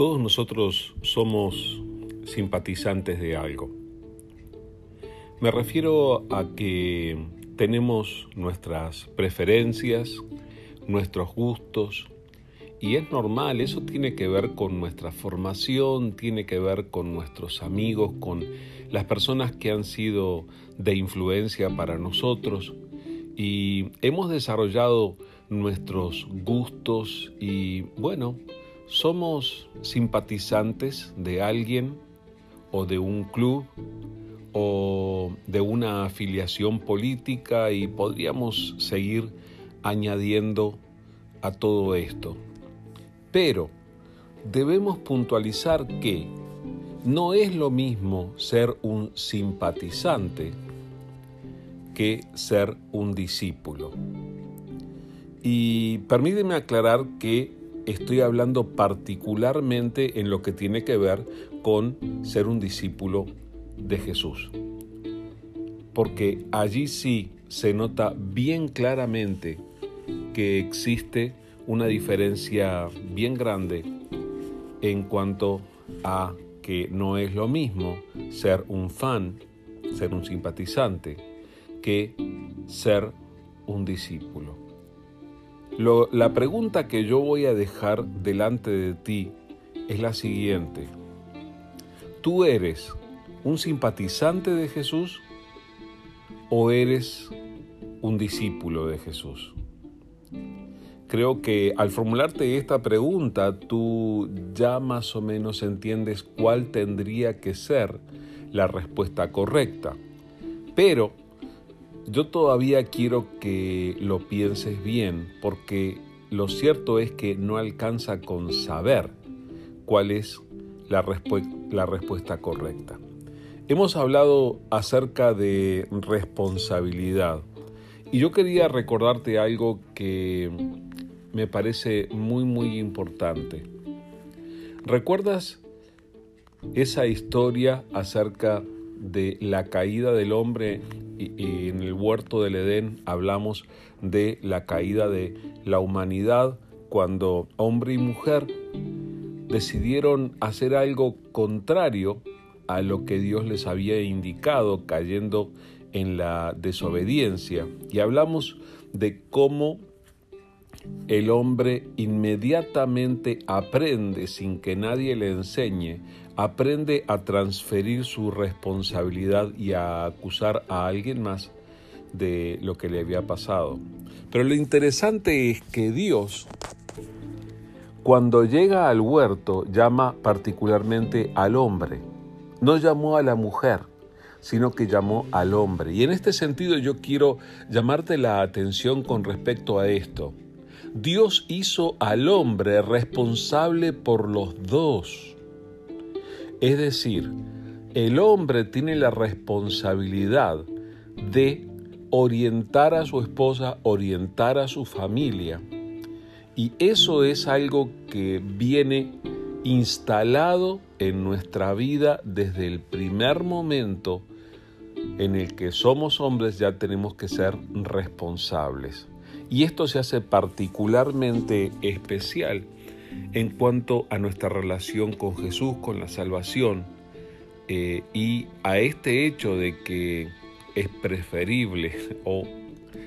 Todos nosotros somos simpatizantes de algo. Me refiero a que tenemos nuestras preferencias, nuestros gustos, y es normal, eso tiene que ver con nuestra formación, tiene que ver con nuestros amigos, con las personas que han sido de influencia para nosotros y hemos desarrollado nuestros gustos y bueno, somos simpatizantes de alguien o de un club o de una afiliación política y podríamos seguir añadiendo a todo esto. Pero debemos puntualizar que no es lo mismo ser un simpatizante que ser un discípulo. Y permíteme aclarar que estoy hablando particularmente en lo que tiene que ver con ser un discípulo de Jesús. Porque allí sí se nota bien claramente que existe una diferencia bien grande en cuanto a que no es lo mismo ser un fan, ser un simpatizante, que ser un discípulo. La pregunta que yo voy a dejar delante de ti es la siguiente. ¿Tú eres un simpatizante de Jesús o eres un discípulo de Jesús? Creo que al formularte esta pregunta tú ya más o menos entiendes cuál tendría que ser la respuesta correcta. Pero yo todavía quiero que lo pienses bien porque lo cierto es que no alcanza con saber cuál es la, respuesta correcta. Hemos hablado acerca de responsabilidad y yo quería recordarte algo que me parece muy, muy importante. ¿Recuerdas esa historia acerca de la caída del hombre y, en el huerto del Edén hablamos de la caída de la humanidad cuando hombre y mujer decidieron hacer algo contrario a lo que Dios les había indicado, cayendo en la desobediencia. Y hablamos de cómo el hombre inmediatamente aprende, sin que nadie le enseñe, aprende a transferir su responsabilidad y a acusar a alguien más de lo que le había pasado. Pero lo interesante es que Dios, cuando llega al huerto, llama particularmente al hombre. No llamó a la mujer, sino que llamó al hombre. Y en este sentido yo quiero llamarte la atención con respecto a esto. Dios hizo al hombre responsable por los dos. Es decir, el hombre tiene la responsabilidad de orientar a su esposa, orientar a su familia. Y eso es algo que viene instalado en nuestra vida desde el primer momento en el que somos hombres ya tenemos que ser responsables. Y esto se hace particularmente especial en cuanto a nuestra relación con Jesús, con la salvación, eh, y a este hecho de que es preferible o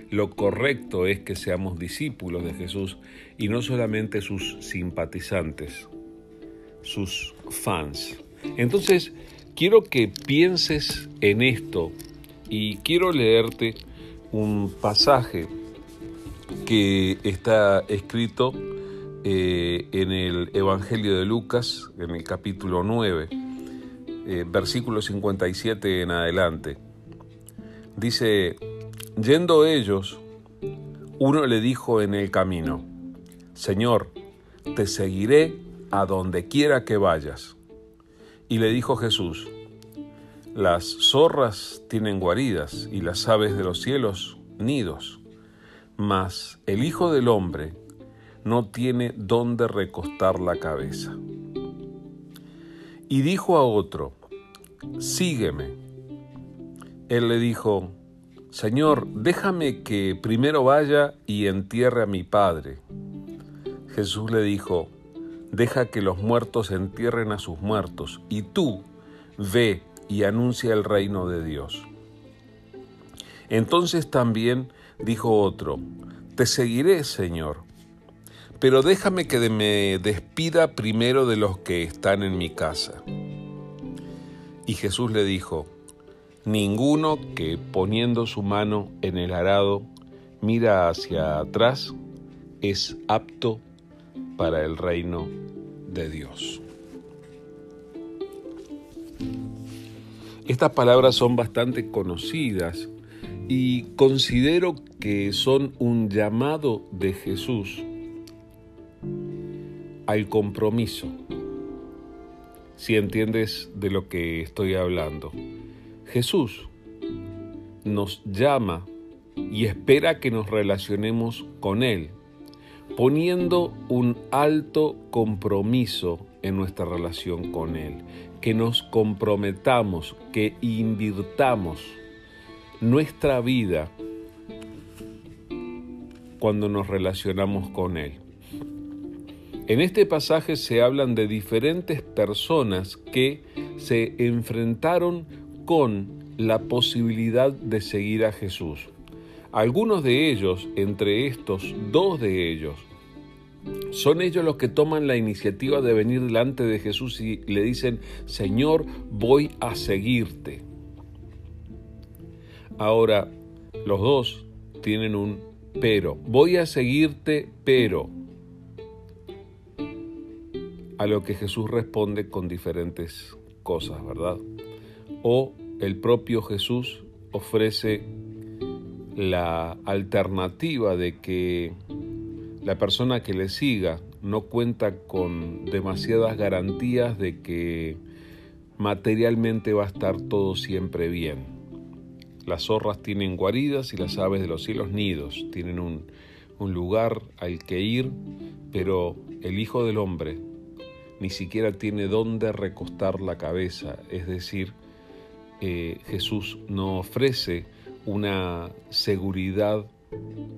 lo correcto es que seamos discípulos de Jesús y no solamente sus simpatizantes, sus fans. Entonces, quiero que pienses en esto y quiero leerte un pasaje que está escrito eh, en el Evangelio de Lucas, en el capítulo 9, eh, versículo 57 en adelante. Dice, yendo ellos, uno le dijo en el camino, Señor, te seguiré a donde quiera que vayas. Y le dijo Jesús, las zorras tienen guaridas y las aves de los cielos nidos mas el Hijo del Hombre no tiene dónde recostar la cabeza. Y dijo a otro, sígueme. Él le dijo, Señor, déjame que primero vaya y entierre a mi Padre. Jesús le dijo, deja que los muertos entierren a sus muertos, y tú ve y anuncia el reino de Dios. Entonces también dijo otro, Te seguiré, Señor, pero déjame que me despida primero de los que están en mi casa. Y Jesús le dijo, Ninguno que poniendo su mano en el arado mira hacia atrás es apto para el reino de Dios. Estas palabras son bastante conocidas y considero que son un llamado de Jesús al compromiso, si entiendes de lo que estoy hablando. Jesús nos llama y espera que nos relacionemos con Él, poniendo un alto compromiso en nuestra relación con Él, que nos comprometamos, que invirtamos nuestra vida cuando nos relacionamos con Él. En este pasaje se hablan de diferentes personas que se enfrentaron con la posibilidad de seguir a Jesús. Algunos de ellos, entre estos dos de ellos, son ellos los que toman la iniciativa de venir delante de Jesús y le dicen, Señor, voy a seguirte. Ahora, los dos tienen un pero. Voy a seguirte, pero. A lo que Jesús responde con diferentes cosas, ¿verdad? O el propio Jesús ofrece la alternativa de que la persona que le siga no cuenta con demasiadas garantías de que materialmente va a estar todo siempre bien. Las zorras tienen guaridas y las aves de los cielos nidos, tienen un, lugar al que ir, pero el Hijo del Hombre ni siquiera tiene dónde recostar la cabeza, es decir, eh, Jesús no ofrece una seguridad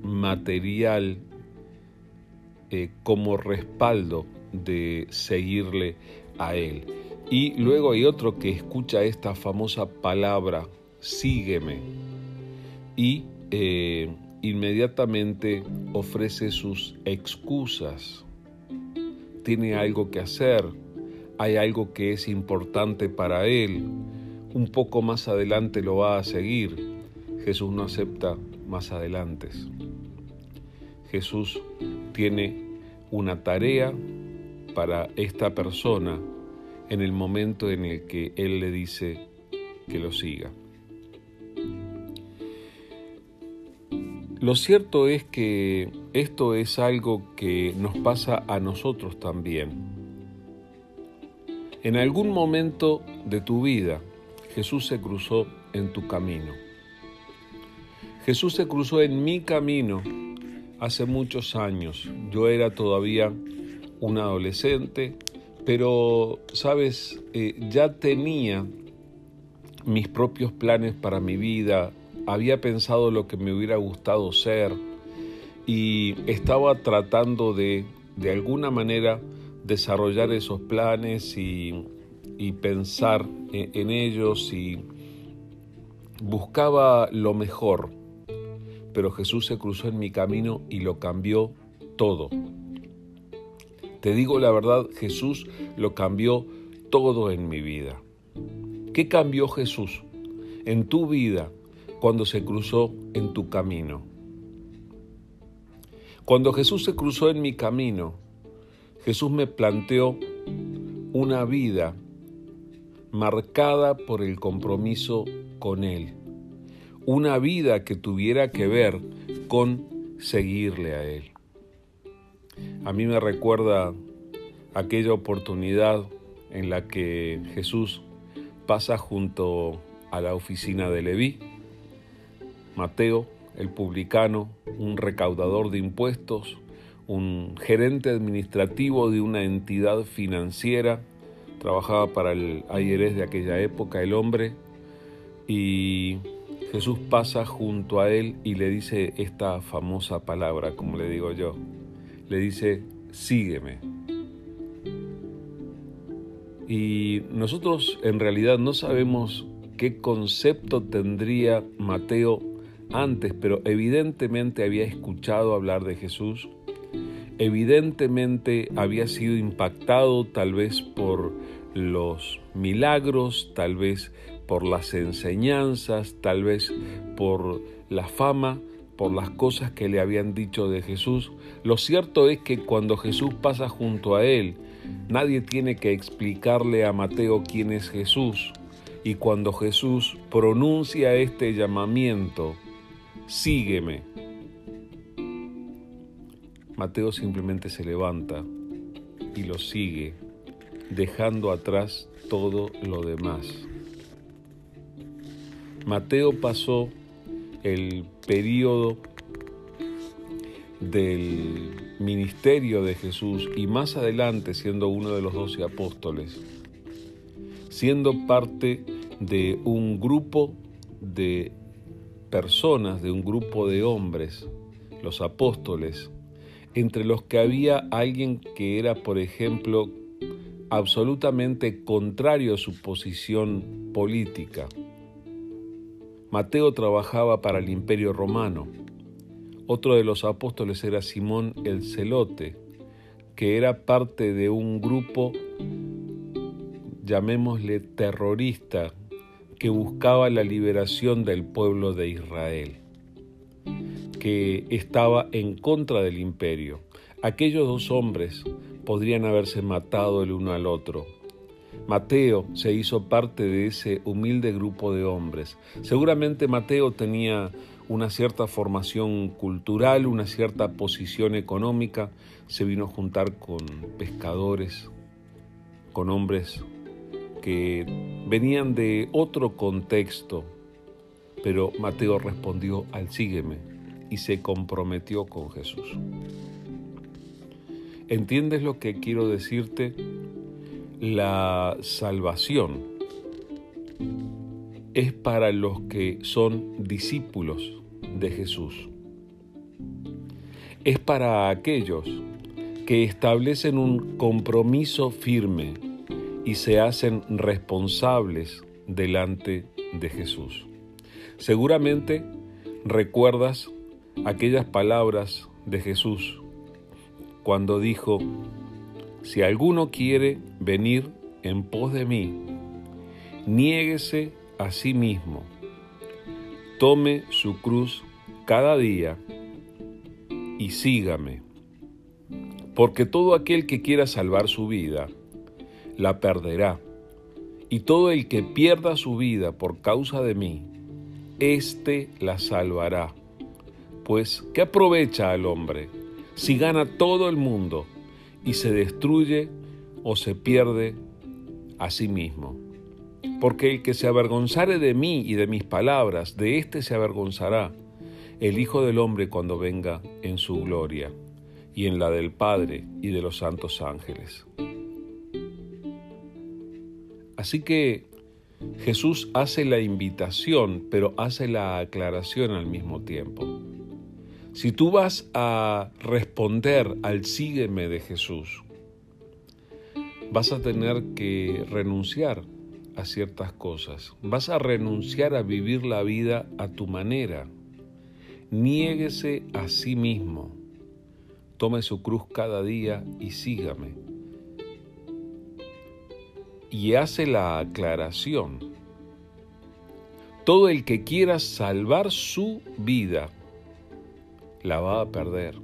material eh, como respaldo de seguirle a Él. Y luego hay otro que escucha esta famosa palabra, sígueme, y eh, inmediatamente ofrece sus excusas. Tiene algo que hacer, hay algo que es importante para Él, un poco más adelante lo va a seguir Jesús no acepta más adelante. Jesús tiene una tarea para esta persona en el momento en el que Él le dice que lo siga. Lo cierto es que esto es algo que nos pasa a nosotros también. En algún momento de tu vida, Jesús se cruzó en tu camino. Jesús se cruzó en mi camino hace muchos años. Yo era todavía un adolescente, pero, sabes, eh, ya tenía mis propios planes para mi vida, había pensado lo que me hubiera gustado ser y estaba tratando de, de alguna manera, desarrollar esos planes y, pensar en, en ellos y buscaba lo mejor pero Jesús se cruzó en mi camino y lo cambió todo. Te digo la verdad, Jesús lo cambió todo en mi vida. ¿Qué cambió Jesús en tu vida cuando se cruzó en tu camino? Cuando Jesús se cruzó en mi camino, Jesús me planteó una vida marcada por el compromiso con Él una vida que tuviera que ver con seguirle a Él. A mí me recuerda aquella oportunidad en la que Jesús pasa junto a la oficina de Leví. Mateo, el publicano, un recaudador de impuestos, un gerente administrativo de una entidad financiera, trabajaba para el IRS de aquella época, el hombre, y Jesús pasa junto a él y le dice esta famosa palabra, como le digo yo. Le dice, sígueme. Y nosotros en realidad no sabemos qué concepto tendría Mateo antes, pero evidentemente había escuchado hablar de Jesús, evidentemente había sido impactado tal vez por los milagros, tal vez por las enseñanzas, tal vez por la fama, por las cosas que le habían dicho de Jesús. Lo cierto es que cuando Jesús pasa junto a él, nadie tiene que explicarle a Mateo quién es Jesús. Y cuando Jesús pronuncia este llamamiento, sígueme. Mateo simplemente se levanta y lo sigue, dejando atrás todo lo demás. Mateo pasó el periodo del ministerio de Jesús y más adelante siendo uno de los doce apóstoles, siendo parte de un grupo de personas, de un grupo de hombres, los apóstoles, entre los que había alguien que era, por ejemplo, absolutamente contrario a su posición política. Mateo trabajaba para el imperio romano. Otro de los apóstoles era Simón el Celote, que era parte de un grupo, llamémosle terrorista, que buscaba la liberación del pueblo de Israel, que estaba en contra del imperio. Aquellos dos hombres podrían haberse matado el uno al otro. Mateo se hizo parte de ese humilde grupo de hombres. Seguramente Mateo tenía una cierta formación cultural, una cierta posición económica, se vino a juntar con pescadores, con hombres que venían de otro contexto, pero Mateo respondió al sígueme y se comprometió con Jesús. ¿Entiendes lo que quiero decirte? La salvación es para los que son discípulos de Jesús. Es para aquellos que establecen un compromiso firme y se hacen responsables delante de Jesús. Seguramente recuerdas aquellas palabras de Jesús cuando dijo, si alguno quiere venir en pos de mí, niéguese a sí mismo, tome su cruz cada día y sígame, porque todo aquel que quiera salvar su vida, la perderá. Y todo el que pierda su vida por causa de mí, éste la salvará. Pues, ¿qué aprovecha al hombre si gana todo el mundo y se destruye o se pierde a sí mismo? Porque el que se avergonzare de mí y de mis palabras, de éste se avergonzará el Hijo del Hombre cuando venga en su gloria y en la del Padre y de los santos ángeles. Así que Jesús hace la invitación, pero hace la aclaración al mismo tiempo. Si tú vas a responder al sígueme de Jesús, vas a tener que renunciar a ciertas cosas. Vas a renunciar a vivir la vida a tu manera. Niéguese a sí mismo. Tome su cruz cada día y sígame y hace la aclaración. Todo el que quiera salvar su vida, la va a perder.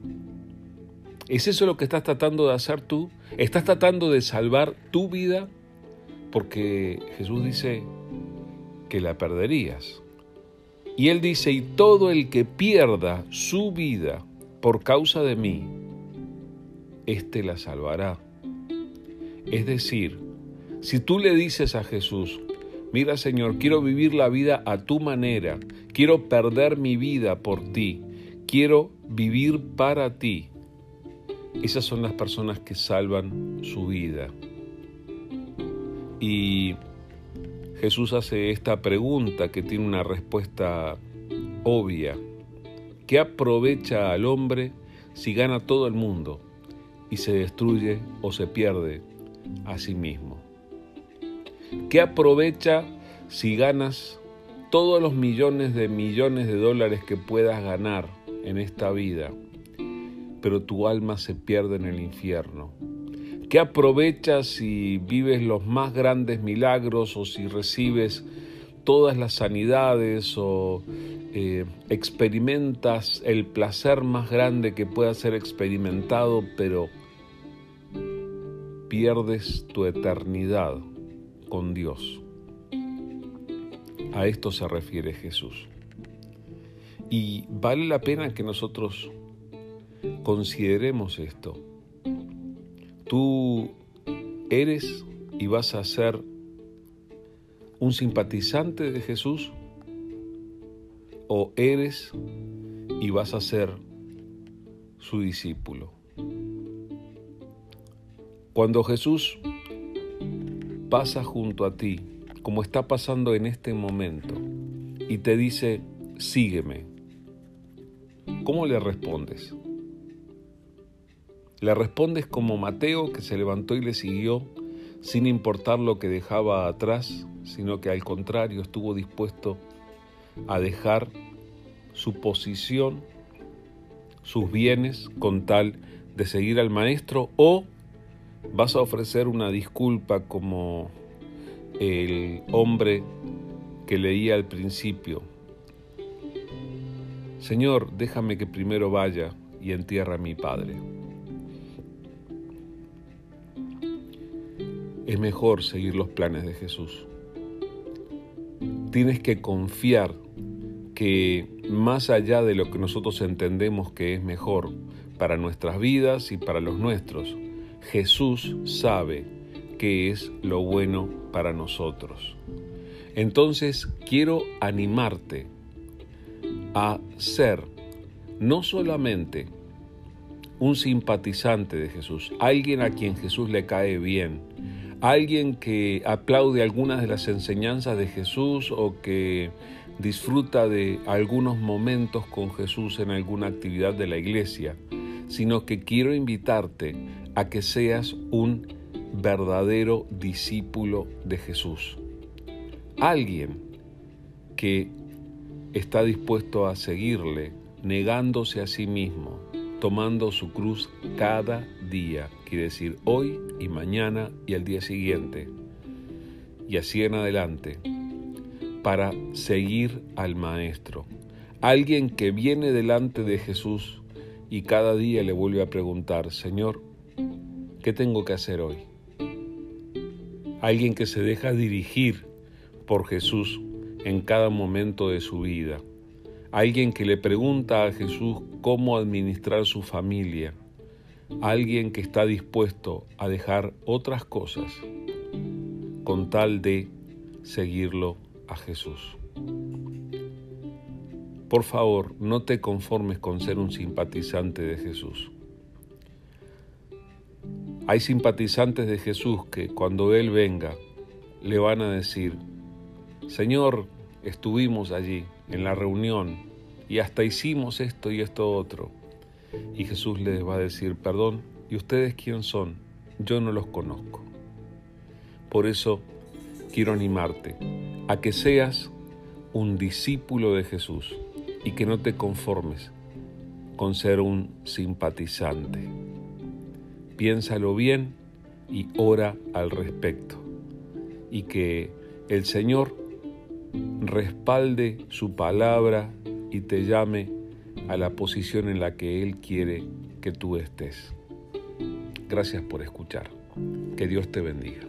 ¿Es eso lo que estás tratando de hacer tú? ¿Estás tratando de salvar tu vida? Porque Jesús dice que la perderías. Y Él dice, y todo el que pierda su vida por causa de mí, éste la salvará. Es decir, si tú le dices a Jesús, mira Señor, quiero vivir la vida a tu manera, quiero perder mi vida por ti, quiero vivir para ti, esas son las personas que salvan su vida. Y Jesús hace esta pregunta que tiene una respuesta obvia. ¿Qué aprovecha al hombre si gana todo el mundo y se destruye o se pierde a sí mismo? ¿Qué aprovecha si ganas todos los millones de millones de dólares que puedas ganar en esta vida, pero tu alma se pierde en el infierno? ¿Qué aprovechas si vives los más grandes milagros o si recibes todas las sanidades o eh, experimentas el placer más grande que pueda ser experimentado, pero pierdes tu eternidad con Dios. A esto se refiere Jesús. Y vale la pena que nosotros consideremos esto. Tú eres y vas a ser un simpatizante de Jesús o eres y vas a ser su discípulo. Cuando Jesús pasa junto a ti, como está pasando en este momento, y te dice, sígueme, ¿cómo le respondes? Le respondes como Mateo que se levantó y le siguió sin importar lo que dejaba atrás, sino que al contrario estuvo dispuesto a dejar su posición, sus bienes, con tal de seguir al maestro o vas a ofrecer una disculpa como el hombre que leía al principio. Señor, déjame que primero vaya y entierre a mi padre. Es mejor seguir los planes de Jesús. Tienes que confiar que más allá de lo que nosotros entendemos que es mejor para nuestras vidas y para los nuestros, Jesús sabe qué es lo bueno para nosotros. Entonces quiero animarte a ser no solamente un simpatizante de Jesús, alguien a quien Jesús le cae bien, alguien que aplaude algunas de las enseñanzas de Jesús o que disfruta de algunos momentos con Jesús en alguna actividad de la iglesia, sino que quiero invitarte a que seas un verdadero discípulo de Jesús. Alguien que está dispuesto a seguirle, negándose a sí mismo, tomando su cruz cada día, quiere decir hoy y mañana y el día siguiente, y así en adelante, para seguir al Maestro. Alguien que viene delante de Jesús y cada día le vuelve a preguntar, Señor, ¿qué tengo que hacer hoy? Alguien que se deja dirigir por Jesús en cada momento de su vida. Alguien que le pregunta a Jesús cómo administrar su familia. Alguien que está dispuesto a dejar otras cosas con tal de seguirlo a Jesús. Por favor, no te conformes con ser un simpatizante de Jesús. Hay simpatizantes de Jesús que cuando Él venga le van a decir, Señor, estuvimos allí en la reunión y hasta hicimos esto y esto otro. Y Jesús les va a decir, perdón, ¿y ustedes quién son? Yo no los conozco. Por eso quiero animarte a que seas un discípulo de Jesús y que no te conformes con ser un simpatizante. Piénsalo bien y ora al respecto. Y que el Señor respalde su palabra y te llame a la posición en la que Él quiere que tú estés. Gracias por escuchar. Que Dios te bendiga.